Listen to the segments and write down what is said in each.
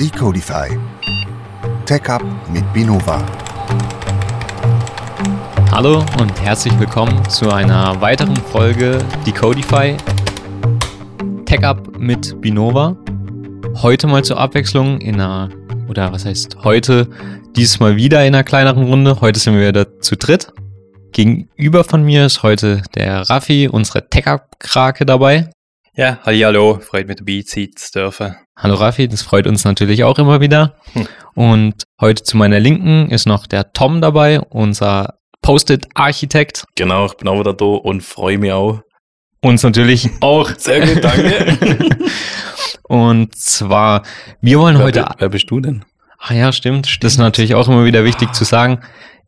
Decodify. TechUp mit Binova. Hallo und herzlich willkommen zu einer weiteren Folge Decodify. TechUp mit Binova. Heute mal zur Abwechslung in einer, oder was heißt heute, dieses Mal wieder in einer kleineren Runde. Heute sind wir wieder zu dritt. Gegenüber von mir ist heute der Raffi, unsere TechUp-Krake dabei. Ja, hallo, freut mich dabei sein zu dürfen. Hallo Raffi, das freut uns natürlich auch immer wieder. Hm. Und heute zu meiner Linken ist noch der Tom dabei, unser Post-it-Architekt. Genau, ich bin auch wieder da und freue mich auch. Uns natürlich auch. Sehr gut, danke. und zwar, wir wollen wer, heute. Wer bist du denn? Ah ja, stimmt. stimmt. Das ist natürlich auch immer wieder wichtig zu sagen.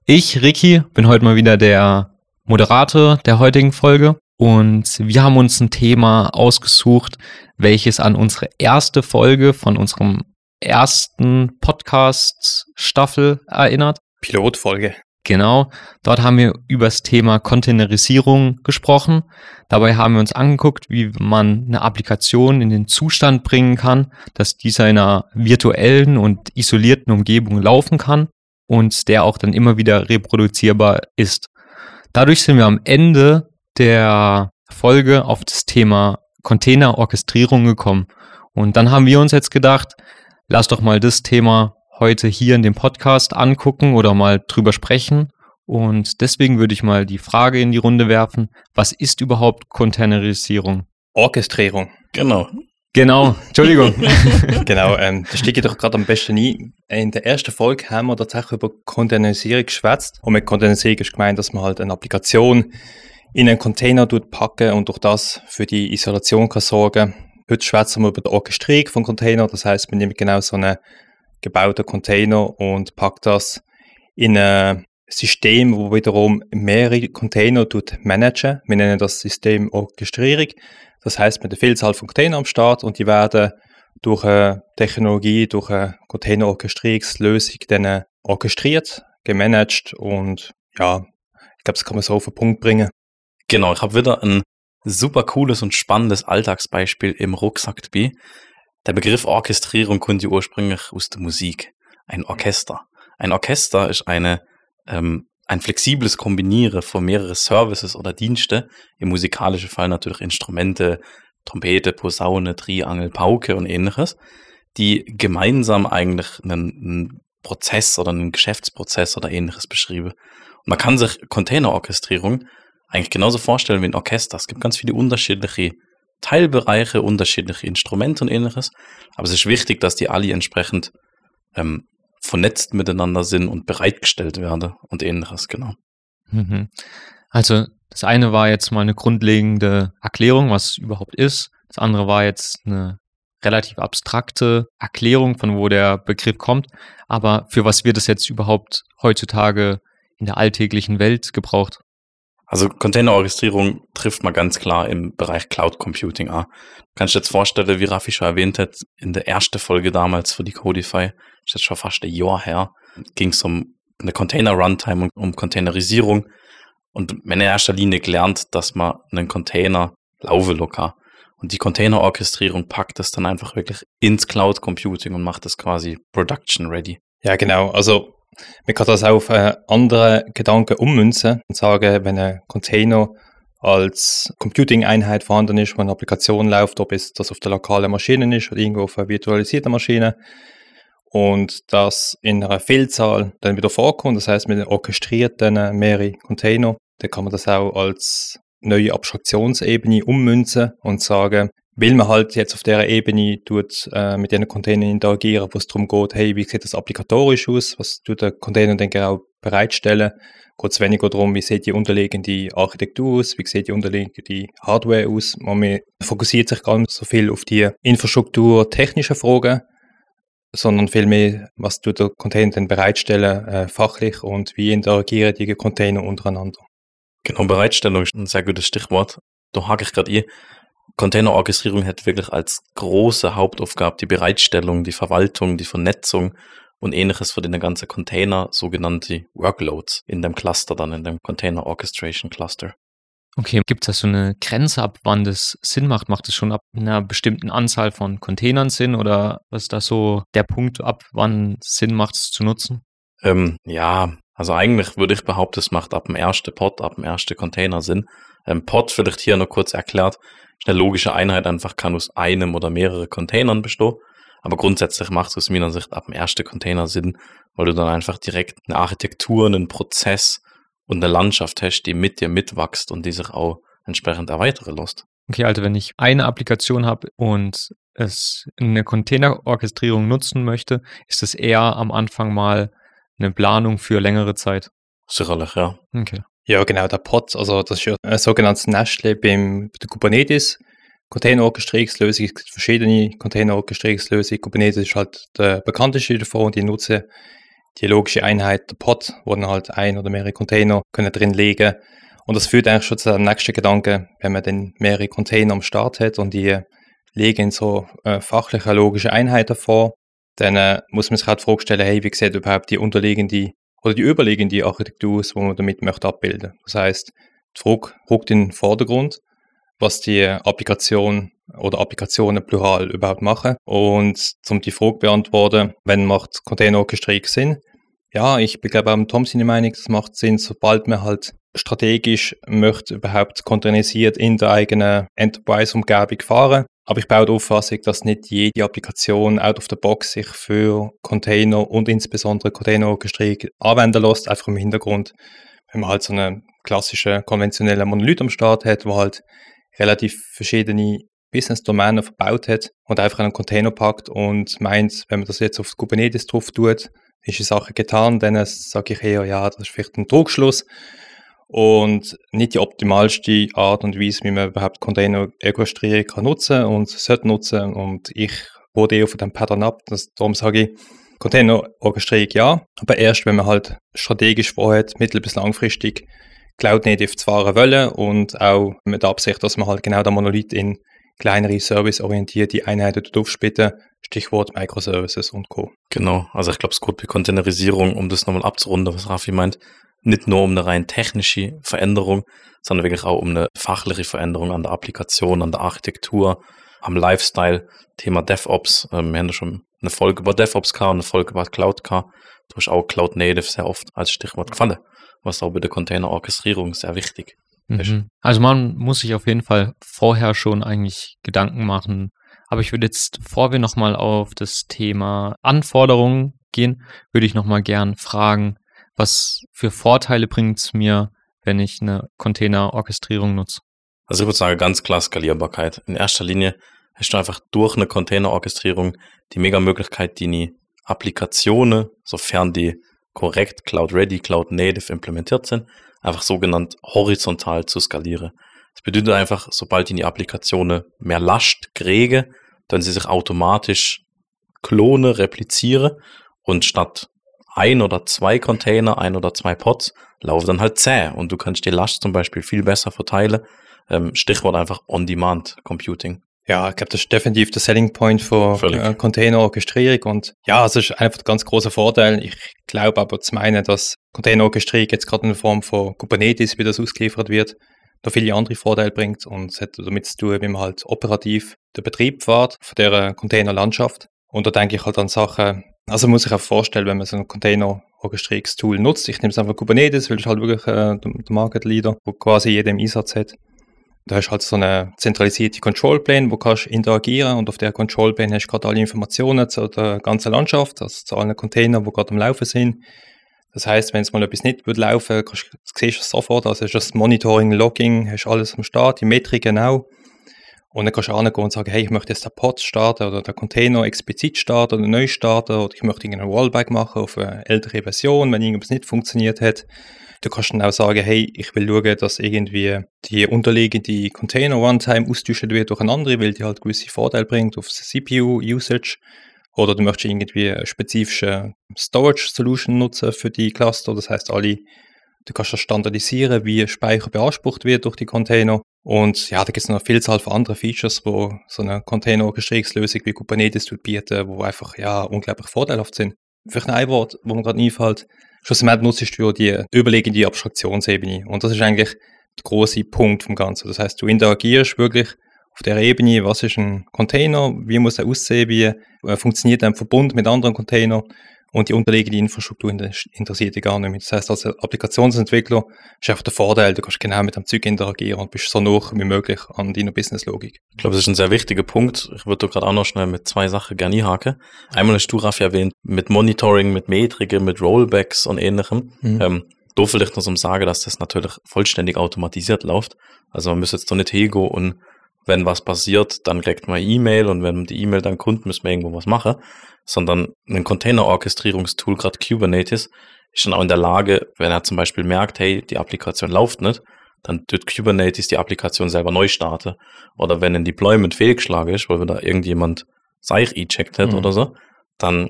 Ich, Ricky, bin heute mal wieder der Moderator der heutigen Folge. Und wir haben uns ein Thema ausgesucht, welches an unsere erste Folge von unserem ersten Podcast-Staffel erinnert. Pilotfolge. Genau, dort haben wir über das Thema Containerisierung gesprochen. Dabei haben wir uns angeguckt, wie man eine Applikation in den Zustand bringen kann, dass dieser in einer virtuellen und isolierten Umgebung laufen kann und der auch dann immer wieder reproduzierbar ist. Dadurch sind wir am Ende der Folge auf das Thema Containerorchestrierung gekommen. Und dann haben wir uns jetzt gedacht, lass doch mal das Thema heute hier in dem Podcast angucken oder mal drüber sprechen. Und deswegen würde ich mal die Frage in die Runde werfen, was ist überhaupt Containerisierung? Orchestrierung. Genau. Genau, Entschuldigung. genau, ähm, da steige ich doch gerade am besten ein. In der ersten Folge haben wir tatsächlich über Containerisierung geschwätzt. Und mit Containerisierung ist gemeint, dass man halt eine Applikation in einen Container packen und durch das für die Isolation kann sorgen. Heute schwätzen wir über die Orchestrierung von Container. Das heißt, man nimmt genau so einen gebauten Container und packt das in ein System, wo wiederum mehrere Container managen. Wir nennen das System Orchestrierung. Das heißt, mit einer Vielzahl von Containern am Start und die werden durch eine Technologie, durch eine Container-Orchestrierungslösung dann orchestriert, gemanagt und ja, ich glaube, das kann man so auf den Punkt bringen. Genau, ich habe wieder ein super cooles und spannendes Alltagsbeispiel im Rucksack dabei. Der Begriff Orchestrierung kommt ursprünglich aus der Musik. Ein Orchester. Ein Orchester ist eine, ähm, ein flexibles Kombinieren von mehreren Services oder Dienste, im musikalischen Fall natürlich Instrumente, Trompete, Posaune, Triangel, Pauke und ähnliches, die gemeinsam eigentlich einen, einen Prozess oder einen Geschäftsprozess oder ähnliches beschreiben. Und man kann sich Containerorchestrierung eigentlich genauso vorstellen wie ein Orchester. Es gibt ganz viele unterschiedliche Teilbereiche, unterschiedliche Instrumente und ähnliches. Aber es ist wichtig, dass die alle entsprechend ähm, vernetzt miteinander sind und bereitgestellt werden und ähnliches, genau. Mhm. Also das eine war jetzt mal eine grundlegende Erklärung, was es überhaupt ist. Das andere war jetzt eine relativ abstrakte Erklärung, von wo der Begriff kommt. Aber für was wird es jetzt überhaupt heutzutage in der alltäglichen Welt gebraucht? Also Containerorchestrierung trifft man ganz klar im Bereich Cloud Computing an. Kannst du dir jetzt vorstellen, wie Raffi schon erwähnt hat, in der ersten Folge damals für die Codify, ist jetzt schon fast ein Jahr her, ging es um eine Container-Runtime und um Containerisierung. Und in erster Linie gelernt, dass man einen Container laufen locker. Und die Containerorchestrierung packt das dann einfach wirklich ins Cloud Computing und macht das quasi production ready. Ja, genau. Also man kann das auf äh, andere Gedanken ummünzen und sagen, wenn ein Container als Computing-Einheit vorhanden ist, wo eine Applikation läuft, ob es das auf der lokalen Maschine ist oder irgendwo auf einer virtualisierten Maschine und das in einer Vielzahl dann wieder vorkommt, das heißt mit einem orchestrierten mehrere Container, dann kann man das auch als neue Abstraktionsebene ummünzen und sagen, weil man halt jetzt auf der Ebene tut, äh, mit diesen Containern interagieren, wo es darum geht, hey, wie sieht das applikatorisch aus, was tut der Container denn genau bereitstellen, geht weniger darum, wie sieht die unterliegende Architektur aus, wie sieht die unterliegende Hardware aus. Man fokussiert sich gar nicht so viel auf die infrastrukturtechnischen Fragen, sondern vielmehr, was tut der Container denn bereitstellen, äh, fachlich und wie interagieren die Container untereinander. Genau, Bereitstellung ist ein sehr gutes Stichwort. Da hake ich gerade eh. Containerorchestrierung hat wirklich als große Hauptaufgabe die Bereitstellung, die Verwaltung, die Vernetzung und ähnliches für den ganzen Container, sogenannte Workloads in dem Cluster, dann in dem Container Orchestration Cluster. Okay, gibt es da so eine Grenze, ab wann das Sinn macht? Macht es schon ab einer bestimmten Anzahl von Containern Sinn oder was ist da so der Punkt, ab wann es Sinn macht, es zu nutzen? Ähm, ja, also eigentlich würde ich behaupten, es macht ab dem ersten Pod, ab dem ersten Container Sinn. Ähm, Pod, vielleicht hier noch kurz erklärt, ist eine logische Einheit, einfach kann aus einem oder mehreren Containern bestehen. Aber grundsätzlich macht es aus meiner Sicht ab dem ersten Container Sinn, weil du dann einfach direkt eine Architektur, einen Prozess und eine Landschaft hast, die mit dir mitwächst und die sich auch entsprechend erweitern lässt. Okay, also wenn ich eine Applikation habe und es eine Containerorchestrierung nutzen möchte, ist es eher am Anfang mal eine Planung für längere Zeit. Sicherlich, ja. Okay. Ja, genau, der Pod, also das ist ja ein sogenanntes Nestle beim bei der Kubernetes. Container-Orchestrierungslösung, es gibt verschiedene Container-Orchestrierungslösungen. Kubernetes ist halt der bekannteste davon und die nutzen die logische Einheit, der Pod, wo dann halt ein oder mehrere Container können drin liegen. Und das führt eigentlich schon zu dem nächsten Gedanken, wenn man dann mehrere Container am Start hat und die liegen in so äh, fachliche, logische Einheiten vor, dann äh, muss man sich halt die Frage stellen, hey, wie sieht überhaupt die unterliegende oder die überliegende Architektur aus, die man damit möchte abbilden. Das heißt, die Frage rückt in den Vordergrund, was die Applikation oder Applikationen plural überhaupt machen. Und um die Frage zu beantworten, wenn macht Container-Orchestrierung Sinn? Ja, ich bin glaube auch Tom seine Meinung, das macht Sinn, sobald man halt strategisch möchte überhaupt containerisiert in der eigenen Enterprise-Umgebung fahren. Aber ich baue die Auffassung, dass nicht jede Applikation out of the box sich für Container und insbesondere Container-Orchestrierung anwenden lässt, einfach im Hintergrund, wenn man halt so einen klassischen konventionellen Monolith am Start hat, wo halt relativ verschiedene Business-Domänen verbaut hat und einfach einen Container packt und meint, wenn man das jetzt auf Kubernetes drauf tut, ist die Sache getan, dann sage ich eher, ja, das ist vielleicht ein Druckschluss und nicht die optimalste Art und Weise, wie man überhaupt Container-Orchestrierung kann nutzen und sollte nutzen. Und ich wurde eher von dem Pattern ab, das, darum sage ich, Container-Orchestrierung ja, aber erst, wenn man halt strategisch vorhat, mittel- bis langfristig Cloud Native zu fahren wollen und auch mit der Absicht, dass man halt genau der Monolith in kleinere serviceorientierte Einheiten aufsplitten, Stichwort Microservices und Co. Genau, also ich glaube, es geht bei Containerisierung, um das nochmal abzurunden, was Rafi meint, nicht nur um eine rein technische Veränderung, sondern wirklich auch um eine fachliche Veränderung an der Applikation, an der Architektur, am Lifestyle, Thema DevOps. Ähm, wir haben ja schon eine Folge über DevOps gehabt, eine Folge über Cloud gehabt. Du hast auch Cloud Native sehr oft als Stichwort gefallen was auch bei der Container-Orchestrierung sehr wichtig ist. Mhm. Also man muss sich auf jeden Fall vorher schon eigentlich Gedanken machen. Aber ich würde jetzt, bevor wir nochmal auf das Thema Anforderungen gehen, würde ich nochmal gern fragen, was für Vorteile bringt es mir, wenn ich eine Container-Orchestrierung nutze? Also ich würde sagen, ganz klar Skalierbarkeit. In erster Linie hast du einfach durch eine Container-Orchestrierung die mega Möglichkeit, die Applikationen, sofern die korrekt Cloud Ready, Cloud Native implementiert sind, einfach sogenannt horizontal zu skalieren. Das bedeutet einfach, sobald die Applikationen mehr Last kriege, dann sie sich automatisch klone, repliziere und statt ein oder zwei Container, ein oder zwei Pods, laufen dann halt zäh und du kannst die Last zum Beispiel viel besser verteilen. Ähm, Stichwort einfach On-Demand Computing. Ja, ich glaube, das ist definitiv der Selling Point für äh, Container-Orchestrierung. Und ja, es ist einfach ein ganz großer Vorteil. Ich glaube aber zu meinen, dass Container-Orchestrierung jetzt gerade in Form von Kubernetes, wie das ausgeliefert wird, noch viele andere Vorteile bringt. Und es hat damit zu tun, wie man halt operativ den Betrieb fährt von der Container-Landschaft. Und da denke ich halt an Sachen, also muss ich auch vorstellen, wenn man so ein Container-Orchestrierungstool nutzt. Ich nehme es einfach Kubernetes, weil ich halt wirklich äh, der Market Leader, wo quasi jeder im Einsatz hat. Da hast du halt so eine zentralisierte Control Plane, wo kannst interagieren und auf der Control Plane hast du gerade alle Informationen zu der ganzen Landschaft, also zu allen Containern, die gerade am Laufen sind. Das heißt, wenn es mal etwas nicht wird laufen, kannst, siehst du es sofort, also hast du das Monitoring, Logging, hast alles am Start, die Metriken auch. Und dann kannst du angehen und sagen, hey, ich möchte jetzt den Pod starten oder den Container explizit starten oder neu starten oder ich möchte irgendeinen Rollback machen auf eine ältere Version, wenn irgendwas nicht funktioniert hat. Du kannst dann auch sagen, hey, ich will schauen, dass irgendwie die unterliegende Container Runtime austauschen wird durch eine andere, weil die halt gewisse Vorteile bringt auf CPU-Usage. Oder du möchtest irgendwie eine spezifische Storage-Solution nutzen für die Cluster. Das heißt, alle, du kannst das standardisieren, wie Speicher beansprucht wird durch die Container. Und ja, da gibt es noch eine Vielzahl von anderen Features, wo so eine Container-Orchestrierungslösung wie Kubernetes bieten, wo einfach ja unglaublich vorteilhaft sind. Vielleicht ein Wort, wo mir gerade einfällt, schlussendlich nutzt du die überlegende Abstraktionsebene. Und das ist eigentlich der große Punkt vom Ganzen. Das heißt, du interagierst wirklich auf der Ebene, was ist ein Container, wie muss er aussehen, wie äh, funktioniert ein Verbund mit anderen Containern und die unterliegende Infrastruktur interessiert dich gar nicht mehr. Das heißt, als Applikationsentwickler ist einfach der Vorteil, du kannst genau mit dem Zeug interagieren und bist so nah wie möglich an deiner Businesslogik. Ich glaube, das ist ein sehr wichtiger Punkt. Ich würde gerade auch noch schnell mit zwei Sachen gerne einhaken. Einmal hast du, Raffi, erwähnt, mit Monitoring, mit Metriken, mit Rollbacks und ähnlichem. Mhm. Ähm, da vielleicht noch zum sagen, dass das natürlich vollständig automatisiert läuft. Also man müsste jetzt doch nicht hingehen und wenn was passiert, dann kriegt man E-Mail und wenn die E-Mail dann kommt, müssen wir irgendwo was machen, sondern ein Container-Orchestrierungstool, gerade Kubernetes, ist dann auch in der Lage, wenn er zum Beispiel merkt, hey, die Applikation läuft nicht, dann tut Kubernetes die Applikation selber neu starten. Oder wenn ein Deployment fehlgeschlagen ist, weil da irgendjemand Seich e-checkt hat mhm. oder so, dann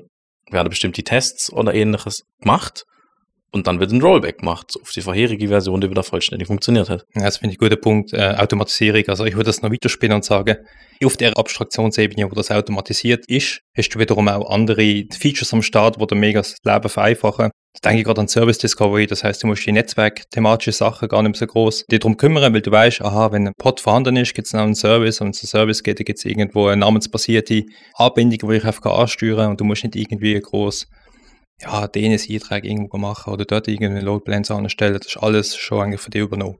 werden bestimmt die Tests oder ähnliches gemacht und dann wird ein Rollback gemacht auf die vorherige Version, die wieder vollständig funktioniert hat. Ja, das finde ich ein guter Punkt. Äh, Automatisierung. Also ich würde das noch weiterspielen und sagen, auf der Abstraktionsebene, wo das automatisiert ist, hast du wiederum auch andere Features am Start, die dir mega das Leben vereinfachen. Da denke ich gerade an Service Discovery, das heißt, du musst die Netzwerk-thematische Sachen gar nicht mehr so groß dir darum kümmern, weil du weißt, aha, wenn ein Pod vorhanden ist, gibt es noch einen Service und wenn es einen Service geht, gibt es irgendwo eine namensbasierte Anbindung, die ich einfach ansteuern kann und du musst nicht irgendwie groß ja, DNS-Einträge irgendwo machen oder dort irgendeine Load Balance anstellen. Das ist alles schon eigentlich für dich übernommen.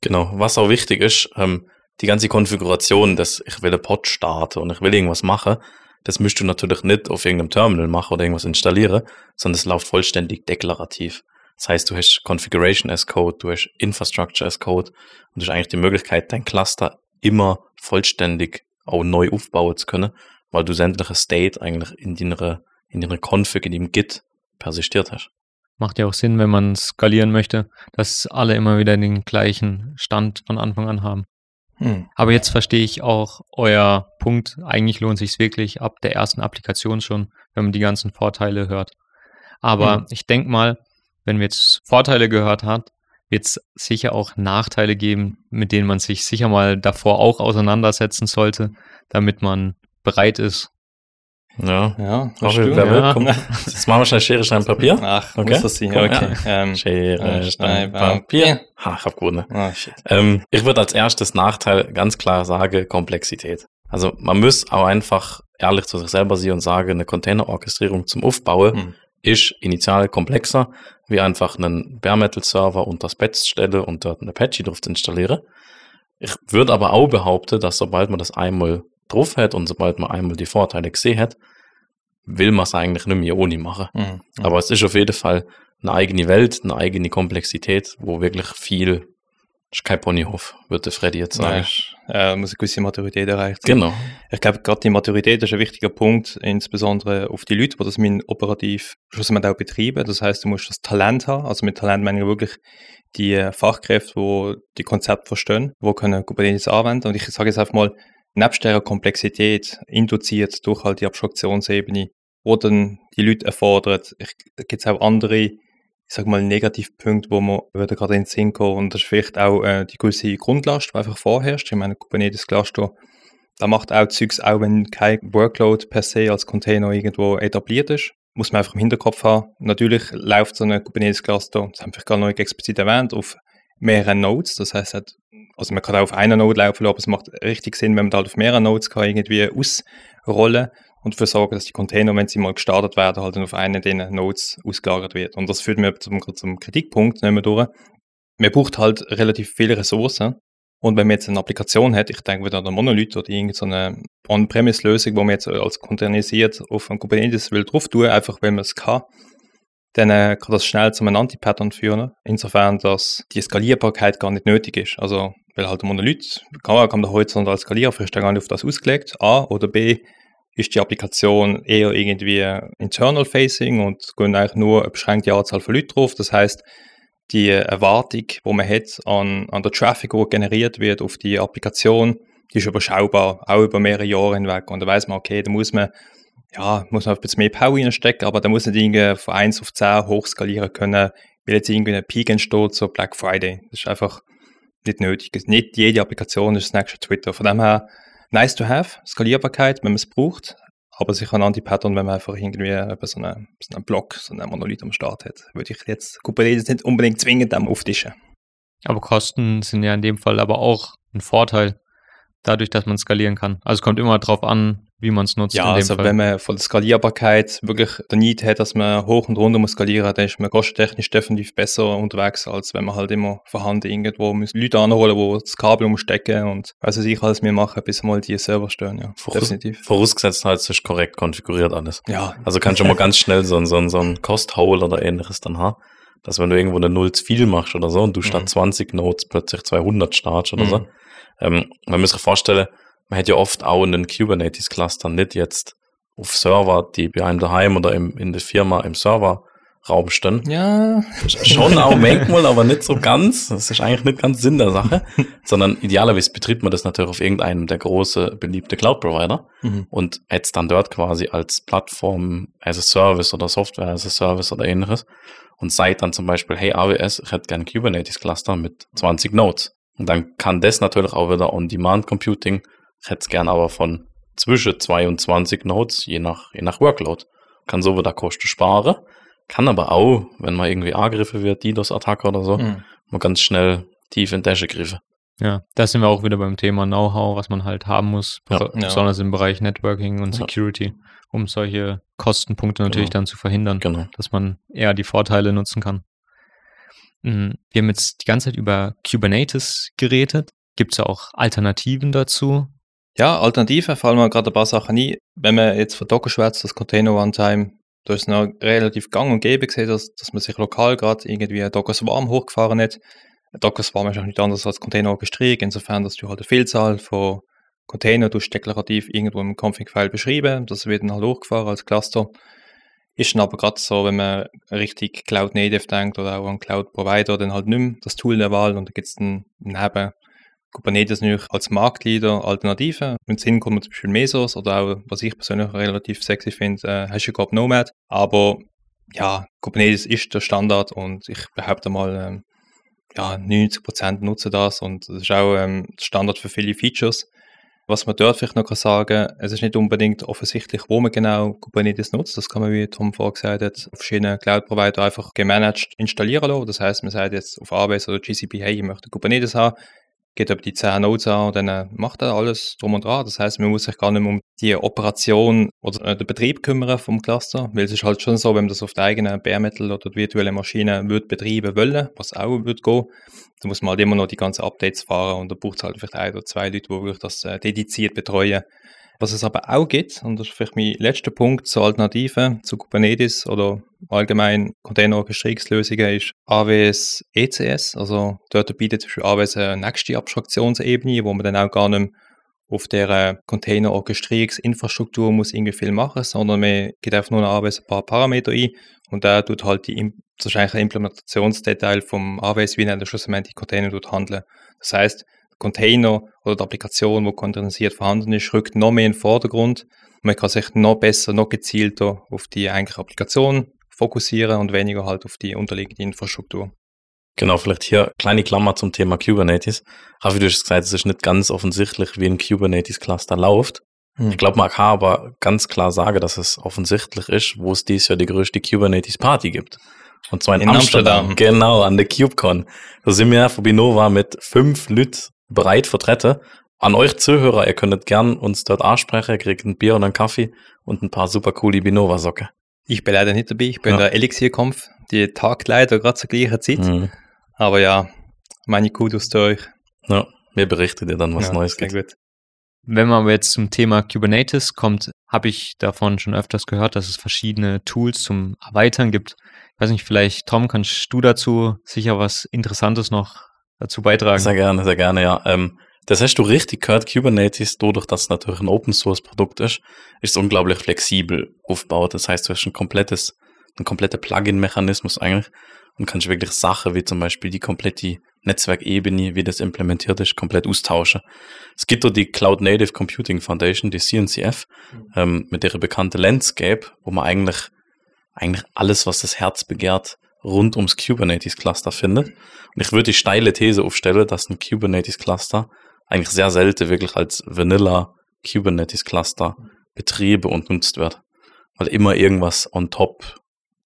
Genau. Was auch wichtig ist, ähm, die ganze Konfiguration, dass ich will einen Pod starten und ich will irgendwas machen, das müsst du natürlich nicht auf irgendeinem Terminal machen oder irgendwas installieren, sondern es läuft vollständig deklarativ. Das heißt, du hast Configuration as Code, du hast Infrastructure as Code und du hast eigentlich die Möglichkeit, dein Cluster immer vollständig auch neu aufbauen zu können, weil du sämtliche State eigentlich in deiner, in deiner Config, in dem Git persistiert hast. Macht ja auch Sinn, wenn man skalieren möchte, dass alle immer wieder den gleichen Stand von Anfang an haben. Hm. Aber jetzt verstehe ich auch euer Punkt. Eigentlich lohnt sich wirklich ab der ersten Applikation schon, wenn man die ganzen Vorteile hört. Aber hm. ich denke mal, wenn wir jetzt Vorteile gehört hat, wird es sicher auch Nachteile geben, mit denen man sich sicher mal davor auch auseinandersetzen sollte, damit man bereit ist, ja, ja. Du? Wer ja. Will, Jetzt machen wir schnell Schere, Stein, Papier. Ach, okay. muss das sein? Okay. Ja. Ähm, Schere, Stein, Papier. Ha, ich hab gewonnen. Oh, ähm, ich würde als erstes Nachteil ganz klar sagen, Komplexität. Also man muss auch einfach ehrlich zu sich selber sein und sagen, eine Containerorchestrierung zum Aufbauen hm. ist initial komplexer, wie einfach einen Bare Metal Server unter das Bett stellen und dort eine Apache drauf installieren. Ich würde aber auch behaupten, dass sobald man das einmal drauf hat und sobald man einmal die Vorteile gesehen hat, will man es eigentlich nicht mehr ohne machen. Mhm, mhm. Aber es ist auf jeden Fall eine eigene Welt, eine eigene Komplexität, wo wirklich viel ist kein Ponyhof, würde Freddy jetzt sagen. Nein, äh, muss eine gewisse Maturität erreicht Genau. Ich glaube, gerade die Maturität ist ein wichtiger Punkt, insbesondere auf die Leute, die das mit operativ schlussendlich auch betreiben. Das heißt, du musst das Talent haben. Also mit Talent meine ich wirklich die Fachkräfte, die die Konzepte verstehen, die können Kubernetes anwenden. Und ich sage jetzt einfach mal, nebst der Komplexität induziert durch halt die Abstraktionsebene, wo dann die Leute erfordert, gibt es auch andere, ich sag mal, Negativpunkte, wo man wieder gerade in den Sinn kommen und das ist vielleicht auch äh, die gewisse Grundlast, die einfach vorherrscht. Ich meine, Kubernetes Cluster, da macht auch Zeugs, auch wenn kein Workload per se als Container irgendwo etabliert ist, muss man einfach im Hinterkopf haben. Natürlich läuft so eine Kubernetes Cluster, das haben wir gar noch explizit erwähnt, auf mehreren Nodes. Das heißt, also man kann auch auf einer Node laufen, aber es macht richtig Sinn, wenn man halt auf mehreren Nodes kann irgendwie ausrollen und dafür sorgen, dass die Container, wenn sie mal gestartet werden, halt auf einen dieser Nodes ausgelagert wird. Und das führt mir zum, zum Kritikpunkt, nehmen wir durch. Man braucht halt relativ viele Ressourcen. Und wenn man jetzt eine Applikation hat, ich denke wieder an einen Monolith oder irgendeine On-Premise-Lösung, wo man jetzt als containerisiert auf ein Kubernetes will drauf tun, einfach weil man es kann, dann äh, kann das schnell zu einem Anti-Pattern führen. Insofern, dass die Skalierbarkeit gar nicht nötig ist. Also, weil halt Monolith kann, kann der horizontal skalieren, vielleicht gar nicht auf das ausgelegt. A oder B ist die Applikation eher irgendwie internal facing und gehen eigentlich nur eine beschränkte Anzahl von Leuten drauf. Das heißt, die Erwartung, die man hat an, an der Traffic, die generiert wird auf die Applikation, die ist überschaubar, auch über mehrere Jahre hinweg. Und da weiß man, okay, da muss man ja, muss man ein bisschen mehr Power reinstecken, aber da muss nicht irgendwie von 1 auf 10 hochskalieren können, weil jetzt irgendwie ein Peak entsteht, so Black Friday. Das ist einfach nicht nötig. Nicht jede Applikation ist das nächste Twitter. Von dem her, nice to have, Skalierbarkeit, wenn man es braucht, aber sicher ein Anti-Pattern, wenn man einfach irgendwie so einen, so einen Block, so einen Monolith am Start hat. Würde ich jetzt Kubernetes nicht unbedingt zwingend am auftischen. Aber Kosten sind ja in dem Fall aber auch ein Vorteil, dadurch, dass man skalieren kann. Also es kommt immer darauf an, wie man es nutzt. Ja, in dem also Fall. wenn man von der Skalierbarkeit wirklich den Need hat, dass man hoch und runter muss skalieren, dann ist man kostentechnisch definitiv besser unterwegs, als wenn man halt immer vorhanden irgendwo muss Leute anholen, die das Kabel umstecken und weiß ich alles mehr machen, bis mal die Server stehen, ja. Voraus- Definitiv. Vorausgesetzt halt, es ist korrekt konfiguriert alles. Ja, Also kannst du mal ganz schnell so ein, so ein, so ein Cost-Hole oder ähnliches dann haben, dass wenn du irgendwo eine Null zu viel machst oder so und du statt Mhm. 20 Nodes plötzlich 200 startst oder so. Ähm, man muss sich vorstellen, man hätte ja oft auch einen Kubernetes-Cluster nicht jetzt auf Server, die bei einem daheim oder im, in der Firma im Serverraum stehen. Ja, Schon auch manchmal, aber nicht so ganz. Das ist eigentlich nicht ganz Sinn der Sache. Sondern idealerweise betritt man das natürlich auf irgendeinem der große beliebte Cloud-Provider Mhm. und hätte es dann dort quasi als Plattform as a Service oder Software as a Service oder ähnliches und seid dann zum Beispiel, hey AWS, ich hätte gerne Kubernetes Cluster mit 20 Nodes. Und dann kann das natürlich auch wieder On-Demand-Computing, ich hätte es gern aber von zwischen 22 Nodes, je nach, je nach Workload. Kann so wieder Kosten sparen, kann aber auch, wenn man irgendwie angegriffen wird, DDoS-Attacke oder so, Mhm. mal ganz schnell tief in Tasche griffen. Ja, da sind wir auch wieder beim Thema Know-how, was man halt haben muss, Ja, bes- ja. besonders im Bereich Networking und Ja. Security, um solche Kostenpunkte natürlich Genau. dann zu verhindern, Genau. dass man eher die Vorteile nutzen kann. Mm, Wir haben jetzt die ganze Zeit über Kubernetes geredet. Gibt es auch Alternativen dazu? Ja, Alternative fallen mir gerade ein paar Sachen ein. Wenn man jetzt von Docker schwätzt, das Container Runtime, da ist noch relativ gang und gäbe gesehen, dass, dass man sich lokal gerade irgendwie Docker Swarm hochgefahren hat. Docker Swarm ist auch nicht anders als Container Orchestrierung, insofern, dass du halt eine Vielzahl von Container du deklarativ irgendwo im Config-File beschrieben, das wird dann halt hochgefahren als Cluster. Ist dann aber gerade so, wenn man richtig Cloud Native denkt oder auch an Cloud Provider, dann halt nicht mehr das Tool der Wahl und da gibt es dann neben Kubernetes natürlich als Marktleader Alternativen. Mit Sinn kommt zum Beispiel Mesos oder auch, was ich persönlich relativ sexy finde, äh, HashiCorp Nomad. Aber ja, Kubernetes ist der Standard und ich behaupte mal, ähm, ja, 90% nutzen das und das ist auch ähm, der Standard für viele Features. Was man dort vielleicht noch kann sagen es ist nicht unbedingt offensichtlich, wo man genau Kubernetes nutzt. Das kann man, wie Tom vorher gesagt hat, auf verschiedenen Cloud-Provider einfach gemanagt installieren lassen. Das heißt, man sagt jetzt auf AWS oder GCP, hey, ich möchte Kubernetes haben, geht aber die 10 Nodes an und dann äh, macht er alles drum und dran. Das heißt, man muss sich gar nicht mehr um die Operation oder äh, den Betrieb kümmern vom Cluster, weil es ist halt schon so, wenn man das auf der eigenen Bare Metal oder virtuelle Maschine wird betreiben wollen, was auch wird gehen, dann muss man halt immer noch die ganzen Updates fahren und da braucht es halt vielleicht ein oder zwei Leute, die wirklich das äh, dediziert betreuen. Was es aber auch gibt, und das ist vielleicht mein letzter Punkt zur Alternative zu Kubernetes oder allgemein Container-Orchestrierungslösungen, ist AWS ECS. Also dort bietet zum Beispiel AWS eine nächste Abstraktionsebene, wo man dann auch gar nicht auf der Container-Orchestrierungsinfrastruktur muss irgendwie viel machen, sondern man gibt einfach nur eine AWS ein paar Parameter ein und der tut halt die, eigentlich ein Implementationsdetail vom AWS, wie er schlussendlich die Container tut handeln. Das heißt, Container oder die Applikation, die containerisiert vorhanden ist, rückt noch mehr in den Vordergrund. Man kann sich noch besser, noch gezielter auf die eigentliche Applikation fokussieren und weniger halt auf die unterliegende Infrastruktur. Genau, vielleicht hier kleine Klammer zum Thema Kubernetes. Rafi, du hast gesagt, es ist nicht ganz offensichtlich, wie ein Kubernetes-Cluster läuft. Hm. Ich glaube, man kann aber ganz klar sagen, dass es offensichtlich ist, wo es dieses Jahr die größte Kubernetes-Party gibt. Und zwar in, In Amsterdam. Amsterdam. Genau, an der KubeCon. Da sind wir von Binova mit fünf Leuten bereit vertreten. An euch Zuhörer, ihr könntet gern uns dort ansprechen, ihr kriegt ein Bier und einen Kaffee und ein paar super coole Binova-Socken. Ich bin leider nicht dabei, ich bin Ja. der Elixir-Kampf, die tagt leider gerade zur gleichen Zeit. Mhm. Aber ja, meine Kudos zu euch. Ja, wir berichten dir dann, was ja, Neues sehr gibt. gut. Wenn man aber jetzt zum Thema Kubernetes kommt, habe ich davon schon öfters gehört, dass es verschiedene Tools zum Erweitern gibt. Ich weiß nicht, vielleicht, Tom, kannst du dazu sicher was Interessantes noch dazu beitragen? Sehr gerne, sehr gerne, ja. Ähm, das hast du richtig gehört, Kubernetes, dadurch, dass es natürlich ein Open-Source-Produkt ist, ist es unglaublich flexibel aufgebaut. Das heißt, du hast ein komplettes, ein kompletter Plugin-Mechanismus eigentlich und kannst wirklich Sachen wie zum Beispiel die komplette Netzwerkebene, wie das implementiert ist, komplett austauschen. Es gibt da die Cloud Native Computing Foundation, die CNCF, ähm, mit ihrer bekannten Landscape, wo man eigentlich, eigentlich alles, was das Herz begehrt, rund ums Kubernetes-Cluster findet. Und ich würde die steile These aufstellen, dass ein Kubernetes-Cluster eigentlich sehr selten wirklich als Vanilla Kubernetes-Cluster betrieben und nutzt wird. Weil immer irgendwas on top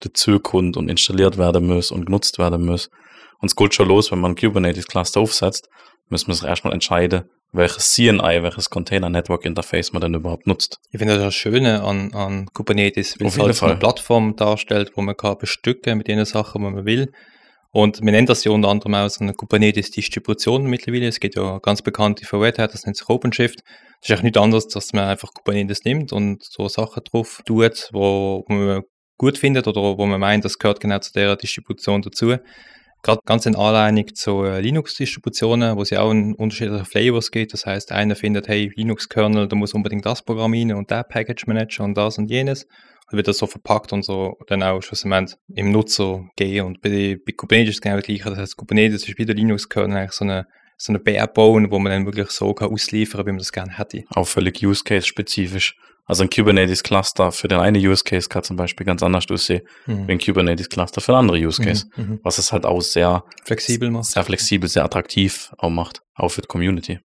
dazukommt und installiert werden muss und genutzt werden muss. Und es geht schon los, wenn man ein Kubernetes-Cluster aufsetzt, müssen wir sich erstmal entscheiden, welches CNI, welches Container Network Interface man denn überhaupt nutzt. Ich finde das das Schöne an, an Kubernetes, weil Auf es halt so eine Fall. Plattform darstellt, wo man kann bestücken mit den Sachen, die man will. Und wir nennen das ja unter anderem auch so eine Kubernetes-Distribution mittlerweile. Es gibt ja ganz bekannte von Red Hat, das nennt sich OpenShift. Das ist eigentlich nichts anderes, dass man einfach Kubernetes nimmt und so Sachen drauf tut, wo man gut findet oder wo man meint, das gehört genau zu der Distribution dazu. Gerade ganz in Anlehnung zu äh, Linux-Distributionen, wo es ja auch in unterschiedliche Flavors gibt. Das heißt, einer findet, hey, Linux-Kernel, da muss unbedingt das Programm rein und der Package Manager und das und jenes. Und wird das so verpackt und so dann auch schlussendlich im Nutzer gehen. Und bei, bei Kubernetes ist es genau das Gleiche. Das heißt, Kubernetes ist wie der Linux-Kernel eigentlich so eine, so eine Barebone, wo man dann wirklich so kann ausliefern, wie man das gerne hätte. Auch völlig Use Case spezifisch. Also ein Kubernetes Cluster für den einen Use Case kann zum Beispiel ganz anders aussehen, Mhm. wie ein Kubernetes Cluster für einen anderen Use Case. Mhm. Mhm. Was es halt auch sehr, Flexibel macht. sehr flexibel, sehr attraktiv auch macht. Auch für die Community.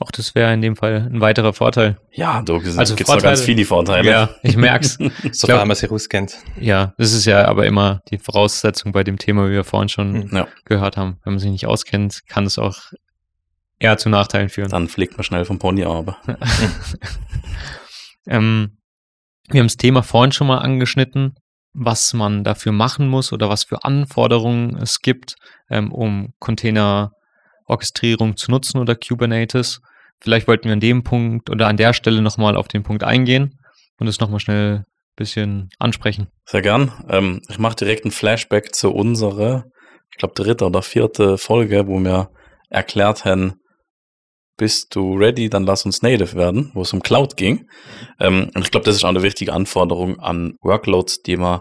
Auch das wäre in dem Fall ein weiterer Vorteil. Ja, da gibt Also es noch ganz viele Vorteile. Ja, ich merk's. Sofern glaub- man sich auskennt. Ja, das ist ja aber immer die Voraussetzung bei dem Thema, wie wir vorhin schon Mhm. Ja. gehört haben. Wenn man sich nicht auskennt, kann es auch eher zu Nachteilen führen. Dann fliegt man schnell vom Pony aber. Ähm, wir haben das Thema vorhin schon mal angeschnitten, was man dafür machen muss oder was für Anforderungen es gibt, ähm, um Container-Orchestrierung zu nutzen oder Kubernetes. Vielleicht wollten wir an dem Punkt oder an der Stelle nochmal auf den Punkt eingehen und es nochmal schnell ein bisschen ansprechen. Sehr gern. Ähm, ich mache direkt ein Flashback zu unserer, ich glaube, dritte oder vierte Folge, wo wir erklärt haben, bist du ready, dann lass uns native werden, wo es um Cloud ging. Ähm, und ich glaube, das ist auch eine wichtige Anforderung an Workloads, die man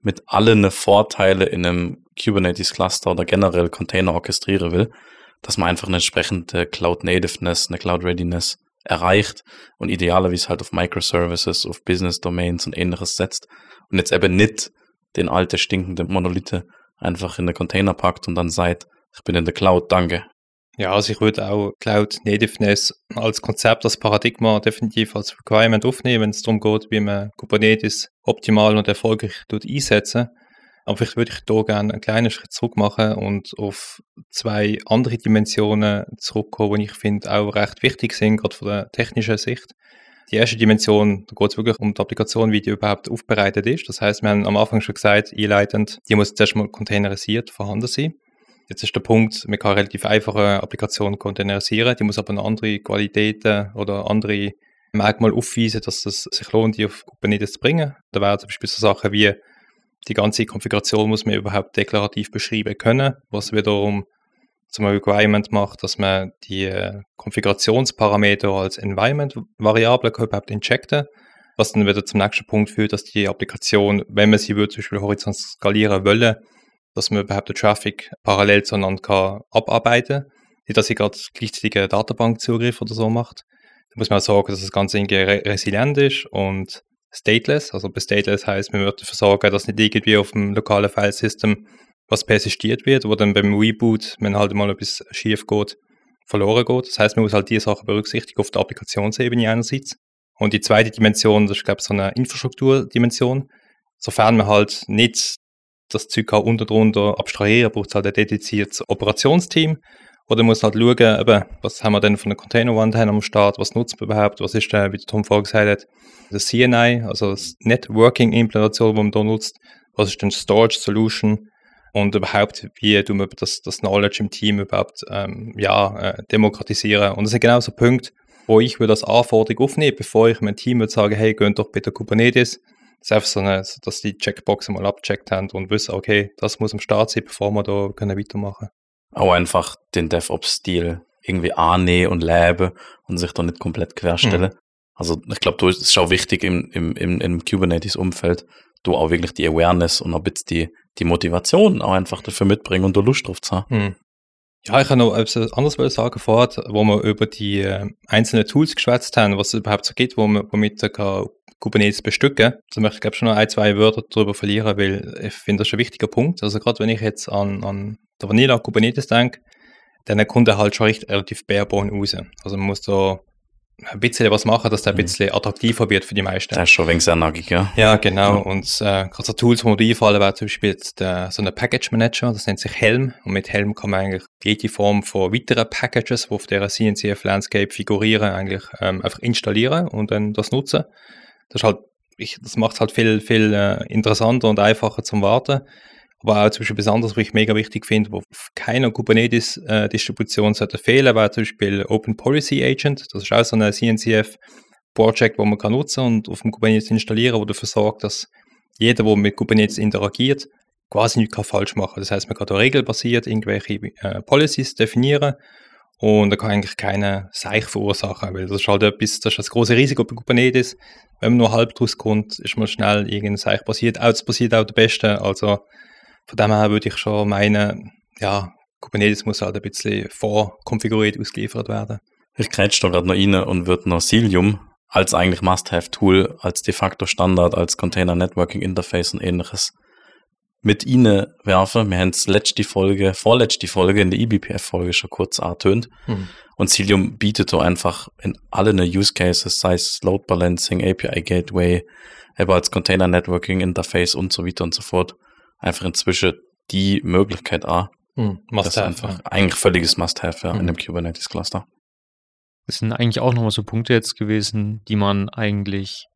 mit allen Vorteile in einem Kubernetes-Cluster oder generell Container orchestrieren will, dass man einfach eine entsprechende Cloud-Nativeness, eine Cloud-Readiness erreicht und idealerweise halt auf Microservices, auf Business-Domains und ähnliches setzt und jetzt eben nicht den alte stinkende Monolithe einfach in den Container packt und dann sagt, ich bin in der Cloud, danke. Ja, also ich würde auch Cloud Nativeness als Konzept, als Paradigma definitiv als Requirement aufnehmen, wenn es darum geht, wie man Kubernetes optimal und erfolgreich tut einsetzen. Aber vielleicht würde ich da gerne einen kleinen Schritt zurück machen und auf zwei andere Dimensionen zurückkommen, die ich finde auch recht wichtig sind, gerade von der technischen Sicht. Die erste Dimension, da geht es wirklich um die Applikation, wie die überhaupt aufbereitet ist. Das heißt, wir haben am Anfang schon gesagt, einleitend, die muss zuerst mal containerisiert vorhanden sein. Jetzt ist der Punkt, man kann relativ einfache Applikationen containerisieren, die muss aber noch andere Qualitäten oder andere Merkmale aufweisen, dass es sich lohnt, die auf Kubernetes zu bringen. Da wären zum Beispiel so Sachen wie, die ganze Konfiguration muss man überhaupt deklarativ beschreiben können, was wiederum zum Requirement macht, dass man die äh, Konfigurationsparameter als Environment-Variable überhaupt injecten was dann wieder zum nächsten Punkt führt, dass die Applikation, wenn man sie würde, zum Beispiel horizontal skalieren wollen, dass man überhaupt den Traffic parallel zueinander kann abarbeiten Nicht, dass sie gerade gleichzeitig einen Datenbankzugriff oder so macht. Da muss man auch sagen, dass das Ganze irgendwie re resilient ist und stateless. Also bei stateless heißt, man wird dafür sorgen, dass nicht irgendwie auf dem lokalen Filesystem was persistiert wird, wo dann beim Reboot, wenn halt mal etwas schief geht, verloren geht. Das heißt, man muss halt diese Sachen berücksichtigen auf der Applikationsebene einerseits. Und die zweite Dimension, das ist, glaube ich, so eine Infrastrukturdimension. Sofern man halt nicht das Zeug kann unter drunter abstrahieren, braucht es halt ein dediziertes Operationsteam. Oder muss halt schauen, eben, was haben wir denn von der Containerwand am Start, was nutzt man überhaupt, was ist denn, wie der Tom vorher gesagt hat, das CNI, also das Networking-Implementation, die man da nutzt, was ist denn Storage Solution? Und überhaupt, wie tun wir das, das Knowledge im Team überhaupt ähm, ja, äh, demokratisieren. Und das sind genau so Punkte, wo ich würde als Anforderung aufnehmen, bevor ich meinem Team würde sagen, hey, geht doch bitte Kubernetes. Das ist einfach so, eine, dass die Checkboxen mal abgecheckt haben und wissen, okay, das muss am Start sein, bevor wir da können weitermachen Auch einfach den DevOps-Stil irgendwie annehmen und leben und sich da nicht komplett querstellen. Mhm. Also ich glaube, du ist es auch wichtig im, im, im, im Kubernetes-Umfeld, du auch wirklich die Awareness und ein bisschen die, die Motivation auch einfach dafür mitbringen und du Lust drauf zu haben. Hm. Ja, ich kann noch etwas anderes sagen vorher, wo wir über die äh, einzelnen Tools geschwätzt haben, was es überhaupt so gibt, wo man, womit man kann Kubernetes bestücken. Da möchte ich glaube schon noch ein, zwei Wörter darüber verlieren, weil ich finde, das ist ein wichtiger Punkt. Also gerade wenn ich jetzt an, an der Vanilla Kubernetes denke, dann kommt er halt schon recht relativ barebone raus. Also man muss da ein bisschen was machen, dass der ein Mhm. bisschen attraktiver wird für die meisten. Der ist schon ein wenig sehr nackig, ja. Ja, genau. Ja. Und äh, gerade so Tools, wo mir einfallen, wäre zum Beispiel jetzt der, so ein Package Manager, das nennt sich Helm. Und mit Helm kann man eigentlich jede Form von weiteren Packages, die auf der CNCF Landscape figurieren, eigentlich ähm, einfach installieren und dann das nutzen. Das halt, das macht es halt viel, viel äh, interessanter und einfacher zum Warten. Aber auch zum Beispiel etwas anderes, was ich mega wichtig finde, wo auf keiner Kubernetes-Distribution sollte fehlen, wäre zum Beispiel Open Policy Agent. Das ist auch so eine CNCF Project, wo man kann nutzen und auf dem Kubernetes installieren, wo dafür sorgt, dass jeder, der mit Kubernetes interagiert, quasi nichts kann falsch machen. Das heißt, man kann da regelbasiert irgendwelche äh, Policies definieren und da kann eigentlich keine Seich verursachen, weil das ist halt etwas, das ist das große Risiko bei Kubernetes. Wenn man nur halb draus kommt, ist man schnell irgendein Seich passiert. Auch das passiert auch der Beste. Also von dem her würde ich schon meinen, ja, Kubernetes muss halt ein bisschen vorkonfiguriert ausgeliefert werden. Ich grätsch da gerade noch rein und würde noch Cilium als eigentlich Must-Have-Tool, als de facto Standard, als Container Networking Interface und ähnliches mit Ihnen werfen. Wir haben es letzte Folge, vorletzte Folge in der eBPF-Folge schon kurz ertönt. Hm. Und Cilium bietet so einfach in allen Use Cases, sei es Load Balancing, API Gateway, aber als Container Networking Interface und so weiter und so fort, einfach inzwischen die Möglichkeit an. Hm. Das Must ist have. einfach eigentlich völliges Must-Have ja, Mhm. in dem Kubernetes Cluster. Das sind eigentlich auch nochmal so Punkte jetzt gewesen, die man eigentlich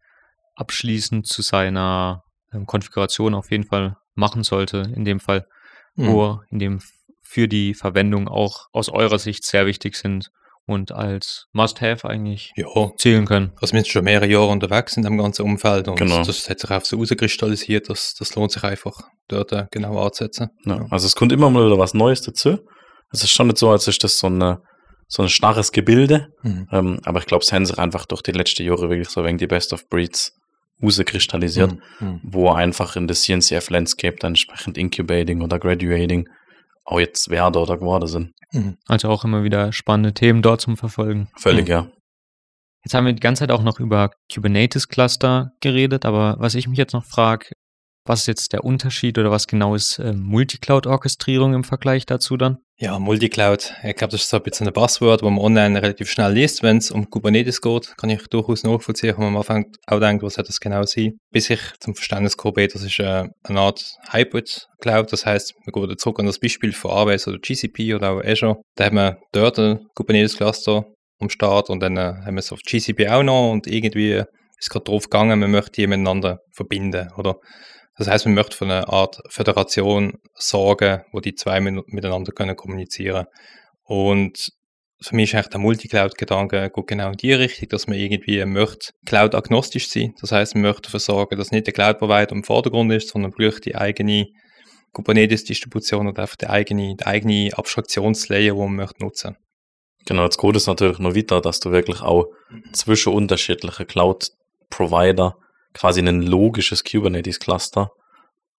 abschließend zu seiner ähm, Konfiguration auf jeden Fall machen sollte, in dem Fall, Hm. wo in dem für die Verwendung auch aus eurer Sicht sehr wichtig sind und als Must-Have eigentlich Ja, zählen können. also wir sind schon mehrere Jahre unterwegs in dem ganzen Umfeld und Genau. das hat sich auch so rauskristallisiert, dass das lohnt sich einfach dort äh, genau anzusetzen. Ja. Also es kommt immer mal wieder was Neues dazu. Es ist schon nicht so, als ist das so, eine, so ein starres Gebilde. Mhm. Ähm, aber ich glaube, es haben sich einfach durch die letzten Jahre wirklich so wegen die Best of Breeds rauskristallisiert, Mhm. wo einfach in der CNCF-Landscape dann entsprechend Incubating oder Graduating auch jetzt werde oder geworden sind. Mhm. Also auch immer wieder spannende Themen dort zum Verfolgen. Völlig, Mhm. ja. Jetzt haben wir die ganze Zeit auch noch über Kubernetes-Cluster geredet, aber was ich mich jetzt noch frage, was ist jetzt der Unterschied oder was genau ist ähm, Multicloud-Orchestrierung im Vergleich dazu dann? Ja, Multicloud, ich glaube, das ist so ein bisschen ein Buzzword, wo man online relativ schnell liest, wenn es um Kubernetes geht, kann ich durchaus nachvollziehen, wenn man am Anfang auch denkt, was hat das genau sein. Bis ich zum Verständnis bin, das ist äh, eine Art Hybrid-Cloud, das heißt, wir gehen zurück an das Beispiel von AWS oder GCP oder auch Azure, da haben wir dort ein Kubernetes-Cluster am Start und dann äh, haben wir es auf GCP auch noch und irgendwie ist gerade drauf gegangen, man möchte die miteinander verbinden, oder? Das heißt, man möchte von einer Art Föderation sorgen, wo die zwei miteinander können kommunizieren. Und für mich ist eigentlich der Multicloud-Gedanke genau in die Richtung, dass man irgendwie möchte Cloud-agnostisch sein. Das heißt, man möchte dafür sorgen, dass nicht der Cloud-Provider im Vordergrund ist, sondern wirklich die eigene Kubernetes-Distribution oder einfach die eigene, die eigene Abstraktionslayer, die man möchte nutzen. Genau, jetzt geht es natürlich noch weiter, dass du wirklich auch zwischen unterschiedlichen Cloud-Provider quasi ein logisches Kubernetes-Cluster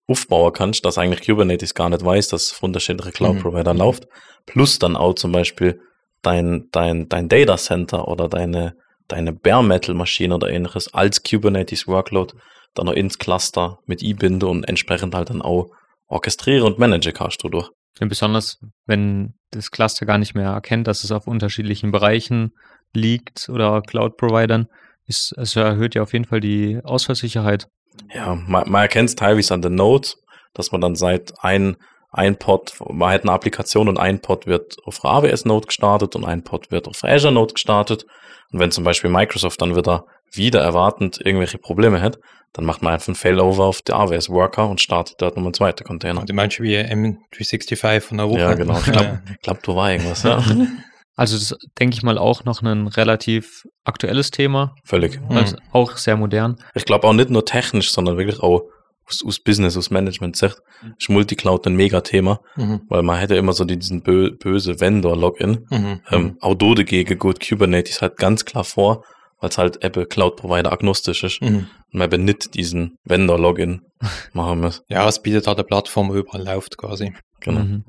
aufbauen kannst, dass eigentlich Kubernetes gar nicht weiß, dass es auf unterschiedliche Cloud-Provider Mhm. läuft. Plus dann auch zum Beispiel dein, dein, dein Data Center oder deine, deine Bare Metal Maschine oder ähnliches als Kubernetes Workload dann noch ins Cluster mit einbinde und entsprechend halt dann auch orchestriere und manage kannst du durch. Ja, besonders wenn das Cluster gar nicht mehr erkennt, dass es auf unterschiedlichen Bereichen liegt oder Cloud-Providern, ist, es erhöht ja auf jeden Fall die Ausfallsicherheit. Ja, man, man erkennt es teilweise an den Nodes, dass man dann seit ein, ein Pod, man hat eine Applikation und ein Pod wird auf der AWS Node gestartet und ein Pod wird auf der Azure Node gestartet. Und wenn zum Beispiel Microsoft dann wieder wieder erwartend irgendwelche Probleme hat, dann macht man einfach einen Failover auf die AWS Worker und startet dort nochmal einen zweiten Container. Die meinst du wie M365 von der Woche? Ja, genau. Ich glaube, glaub, du war irgendwas, ja. Also das ist, denke ich mal, auch noch ein relativ aktuelles Thema, Völlig. Mhm. also auch sehr modern. Ich glaube auch nicht nur technisch, sondern wirklich auch aus, aus Business, aus Management-Sicht ist Multicloud ein Mega-Thema, Mhm. weil man hätte immer so diesen bö böse Vendor-Login. Mhm. Ähm, auch do dagegen gut Kubernetes halt ganz klar vor, weil es halt eben Cloud-Provider agnostisch ist Mhm. und man eben nicht diesen Vendor-Login machen muss. Ja, es bietet halt eine Plattform, wo überall läuft quasi. Genau. Mhm.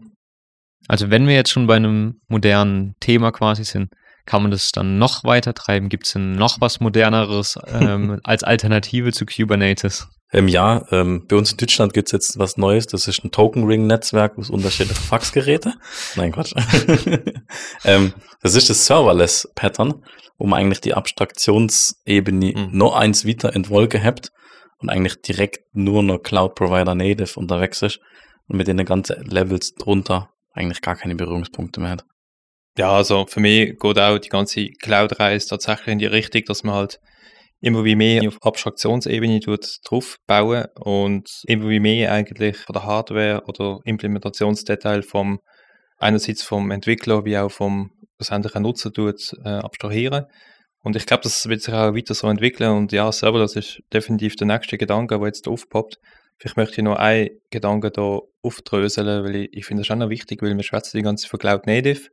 Also wenn wir jetzt schon bei einem modernen Thema quasi sind, kann man das dann noch weiter treiben? Gibt es denn noch was moderneres ähm, als Alternative zu Kubernetes? Im Jahr, ähm, bei uns in Deutschland gibt's jetzt was Neues, das ist ein Token-Ring-Netzwerk aus unterschiedlichen Faxgeräte. Nein, Quatsch. ähm, das ist das Serverless-Pattern. wo man eigentlich die Abstraktionsebene Mhm. noch eins weiter in die Wolke hebt und eigentlich direkt nur noch Cloud Provider Native unterwegs ist und mit den ganzen Levels drunter eigentlich gar keine Berührungspunkte mehr hat. Ja, also für mich geht auch die ganze Cloud-Reise tatsächlich in die Richtung, dass man halt immer wie mehr auf Abstraktionsebene drauf bauen und immer wie mehr eigentlich von der Hardware oder Implementationsdetail vom einerseits vom Entwickler wie auch vom schlussendlichen Nutzer tut, äh, abstrahieren. Und ich glaube, das wird sich auch weiter so entwickeln und ja, selber, das ist definitiv der nächste Gedanke, der jetzt aufpoppt. Vielleicht möchte ich noch einen Gedanken da aufdröseln, weil ich, ich finde das auch noch wichtig, weil wir schwätzen die ganze Zeit von Cloud Native.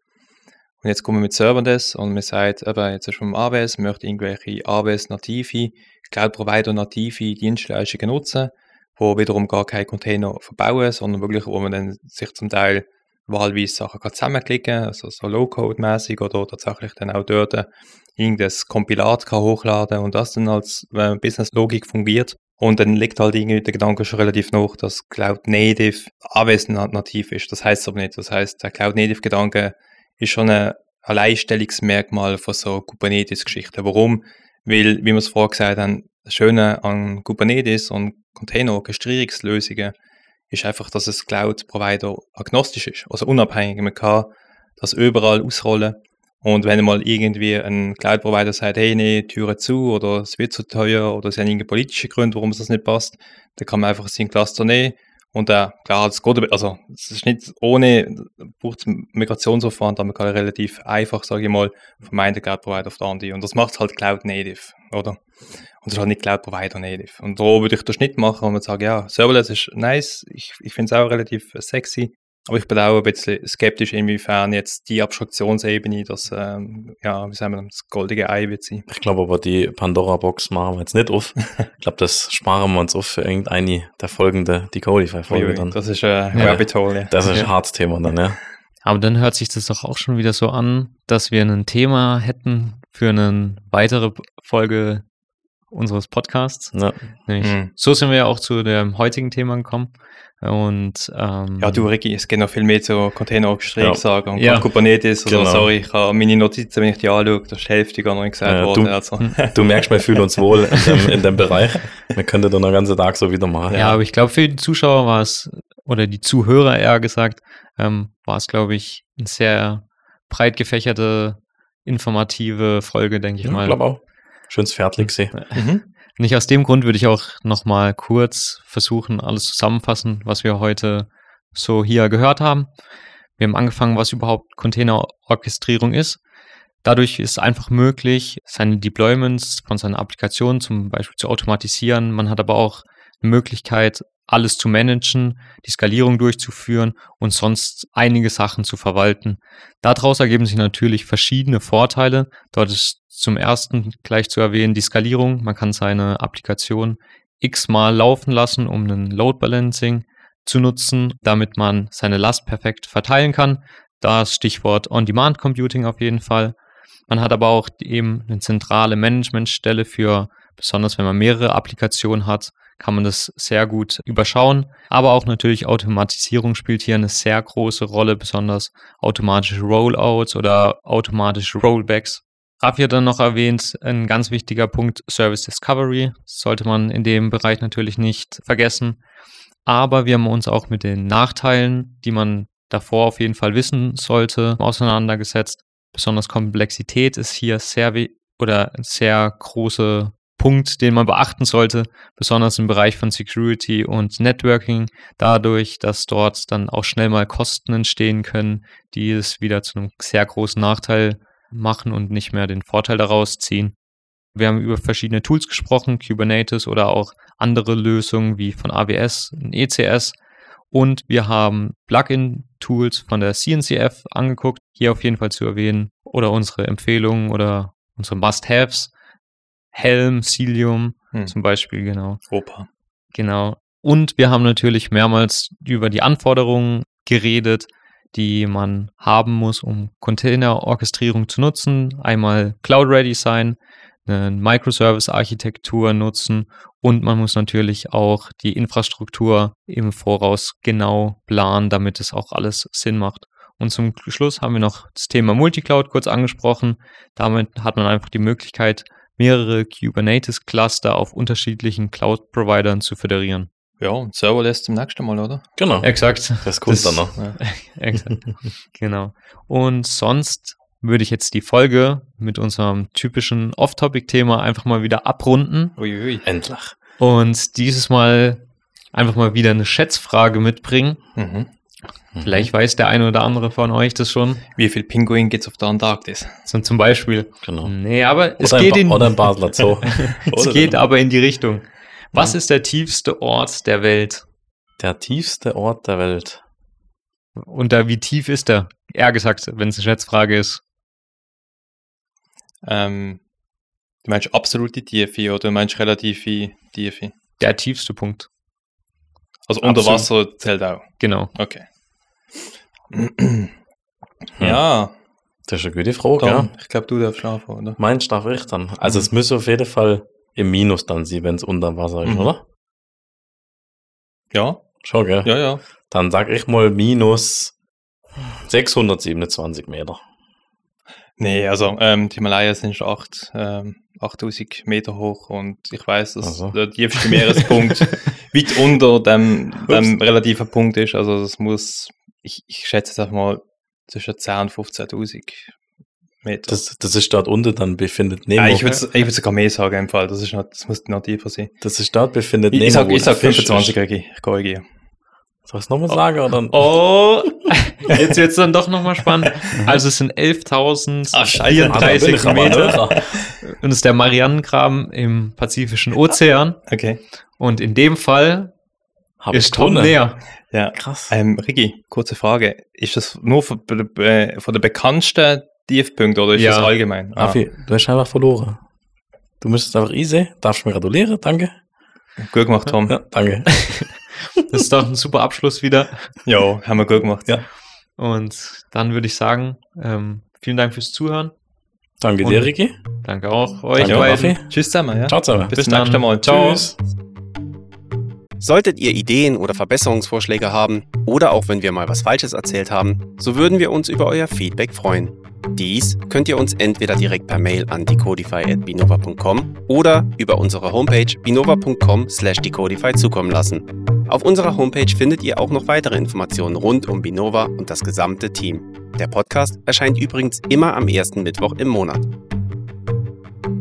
Und jetzt kommen wir mit Serverless und man sagt, eben, jetzt ist vom AWS, möchte irgendwelche AWS-native, Cloud-Provider-native Dienstleistungen nutzen, wo wiederum gar keine Container verbauen, sondern wirklich, wo man dann sich zum Teil wahlweise Sachen kann zusammenklicken, also so Low-Code-mäßig oder tatsächlich dann auch dort irgendein Kompilat kann hochladen und das dann als äh, Business-Logik fungiert. Und dann liegt halt irgendwie der Gedanke schon relativ noch, dass Cloud Native AWS nativ ist. Das heißt aber nicht. Das heißt, der Cloud Native Gedanke ist schon ein Alleinstellungsmerkmal von so Kubernetes-Geschichten. Warum? Weil, wie wir es vorher gesagt haben, das Schöne an Kubernetes und Container-Orchestrierungslösungen ist einfach, dass es Cloud-Provider agnostisch ist, also unabhängig. Man kann das überall ausrollen. Und wenn mal irgendwie ein Cloud-Provider sagt, hey, nee, Türe zu oder es wird zu teuer oder es haben irgendwelche politische Gründe, warum es das nicht passt, dann kann man einfach seinen Cluster nehmen und äh, klar, das geht, also es ist nicht ohne, braucht es Migrationsaufwand, aber man kann relativ einfach, sage ich mal, vom einen Cloud-Provider auf den anderen. Und das macht es halt Cloud-Native, oder? Und das ist halt nicht Cloud-Provider-Native. Und da würde ich das nicht machen und sagen, ja, Serverless ist nice, ich, ich finde es auch relativ sexy, aber ich bin auch ein bisschen skeptisch, inwiefern jetzt die Abstraktionsebene, das, ähm, ja, wie sagen wir, das goldige Ei wird sein. Ich glaube aber, die Pandora-Box machen wir jetzt nicht auf. ich glaube, das sparen wir uns auf für irgendeine der folgende Decodify-Folge dann. Das ist ein Ja. Rabbit Hole, ja. Das ist ein hartes Thema dann, ja. Aber dann hört sich das doch auch schon wieder so an, dass wir ein Thema hätten für eine weitere Folge unseres Podcasts. ja. Nämlich, Mhm. So sind wir ja auch zu dem heutigen Thema gekommen. Und ähm, Ja, du, Ricky, es geht noch viel mehr zu Container-Orchestrierung Ja. sagen. Und Ja. Kubernetes, also Genau. sorry, ich habe meine Notizen, wenn ich die anschaue, da ist die Hälfte gar noch nicht gesagt Ja, worden. du- Also. Du merkst, wir fühlen uns wohl in dem, in dem Bereich. Wir könnten dann den ganzen Tag so wieder machen. Ja, aber ich glaube, für die Zuschauer war es, oder die Zuhörer eher gesagt, ähm, war es, glaube ich, eine sehr breit gefächerte, informative Folge, denke ich ich mal. glaube auch. Schönes Fertig sehen. Mhm. Nicht aus dem Grund würde ich auch nochmal kurz versuchen, alles zusammenfassen, was wir heute so hier gehört haben. Wir haben angefangen, was überhaupt Containerorchestrierung ist. Dadurch ist es einfach möglich, seine Deployments von seinen Applikationen zum Beispiel zu automatisieren. Man hat aber auch eine Möglichkeit, alles zu managen, die Skalierung durchzuführen und sonst einige Sachen zu verwalten. Daraus ergeben sich natürlich verschiedene Vorteile. Dort ist zum ersten gleich zu erwähnen die Skalierung. Man kann seine Applikation x-mal laufen lassen, um einen Load Balancing zu nutzen, damit man seine Last perfekt verteilen kann. Das Stichwort On-Demand Computing auf jeden Fall. Man hat aber auch eben eine zentrale Managementstelle für, besonders wenn man mehrere Applikationen hat, kann man das sehr gut überschauen. Aber auch natürlich Automatisierung spielt hier eine sehr große Rolle, besonders automatische Rollouts oder automatische Rollbacks. Rafi hat dann noch erwähnt, ein ganz wichtiger Punkt, Service Discovery. Das sollte man in dem Bereich natürlich nicht vergessen. Aber wir haben uns auch mit den Nachteilen, die man davor auf jeden Fall wissen sollte, auseinandergesetzt. Besonders Komplexität ist hier sehr oder sehr große Punkt, den man beachten sollte, besonders im Bereich von Security und Networking, dadurch, dass dort dann auch schnell mal Kosten entstehen können, die es wieder zu einem sehr großen Nachteil machen und nicht mehr den Vorteil daraus ziehen. Wir haben über verschiedene Tools gesprochen, Kubernetes oder auch andere Lösungen wie von AWS, ein ECS. Und wir haben Plugin-Tools von der CNCF angeguckt, hier auf jeden Fall zu erwähnen. Oder unsere Empfehlungen oder unsere Must-Haves. Helm, Cilium Hm. zum Beispiel, genau. Opa. Genau. Und wir haben natürlich mehrmals über die Anforderungen geredet, die man haben muss, um Container-Orchestrierung zu nutzen. Einmal Cloud-Ready sein, eine Microservice-Architektur nutzen und man muss natürlich auch die Infrastruktur im Voraus genau planen, damit es auch alles Sinn macht. Und zum Schluss haben wir noch das Thema Multicloud kurz angesprochen. Damit hat man einfach die Möglichkeit, mehrere Kubernetes-Cluster auf unterschiedlichen Cloud-Providern zu föderieren. Ja, und Serverless zum nächsten Mal, oder? Genau. Exakt. Das kommt Das- dann noch. Ja. Exakt. genau. Und sonst würde ich jetzt die Folge mit unserem typischen Off-Topic-Thema einfach mal wieder abrunden Uiui. Endlich. und dieses Mal einfach mal wieder eine Schätzfrage mitbringen. Mhm. Vielleicht weiß der eine oder andere von euch das schon. Wie viel Pinguin gibt's auf der Antarktis? So zum Beispiel. Genau. Nee, aber es oder, geht, ein in, Ba- oder ein Basler Zoo. es Oder geht aber in die Richtung. Was Ja. ist der tiefste Ort der Welt? Der tiefste Ort der Welt. Und da, wie tief ist er? Eher gesagt, wenn es eine Schätzfrage ist. Ähm, du meinst absolute Tiefe oder du meinst relative Tiefe? Der tiefste Punkt. Also unter Absolut. Wasser zählt auch. Genau. Okay. ja, Das ist eine gute Frage, Tom, ja. ich glaube, du darfst schlafen, oder? Meinst darf ich dann? Also Mhm. es muss auf jeden Fall im Minus dann sein, wenn es unter Wasser ist, Mhm. oder? Ja, Schon, gell? ja, ja. Dann sag ich mal minus 627 Meter. Nee, also ähm, die Himalaya sind schon acht, ähm, 8000 Meter hoch und ich weiß, dass Ach so. der tiefste Meerespunkt weit unter dem, dem relativen Punkt ist. Also das muss, ich, ich schätze jetzt einfach mal zwischen 10 und 15.000 Meter. Das, das ist dort unten, dann befindet Nemo. ja, ich würde ich würd sogar mehr sagen im Fall. Das, ist noch, das muss noch tiefer sein. das ist dort befindet Ich, Nemo. ich sag, wo ich sag Fisch 25, ist. Regi. Ich korrigiere. Soll ich es nochmal sagen? Oder? Oh, jetzt wird's dann doch nochmal spannend. Also es sind 11.034 Ah, Meter. Und es ist der Marianengraben im Pazifischen Ozean. Okay. Und in dem Fall Hab ist Tom gewonnen. näher. Ja. Krass. Ähm, Rigi, kurze Frage. Ist das nur von, äh, von der bekanntesten Tiefpunkt oder ist Ja. das allgemein? Ah, Raffi, du hast einfach verloren. Du müsstest einfach easy. Darfst mir gratulieren, danke. gut gemacht, Tom. Ja, danke. Das ist doch ein super Abschluss wieder. Ja, haben wir gut gemacht. Ja. Und dann würde ich sagen, ähm, vielen Dank fürs Zuhören. Danke Und- dir, Ricky. Danke auch euch Danke, beiden. Raffi. Tschüss zusammen. Ja. Ciao zusammen. Bis Bis zum nächsten dann. Mal. Ciao. Tschüss. Solltet ihr Ideen oder Verbesserungsvorschläge haben oder auch wenn wir mal was Falsches erzählt haben, so würden wir uns über euer Feedback freuen. Dies könnt ihr uns entweder direkt per Mail an decodify.binova.com oder über unsere Homepage binova.com/decodify zukommen lassen. Auf unserer Homepage findet ihr auch noch weitere Informationen rund um Binova und das gesamte Team. Der Podcast erscheint übrigens immer am ersten Mittwoch im Monat.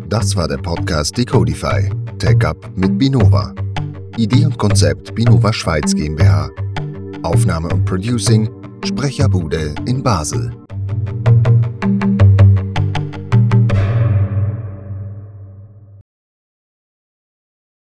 Das war der Podcast Decodify. Tech Up mit Binova. Idee und Konzept Binova Schweiz GmbH. Aufnahme und Producing Sprecherbude in Basel.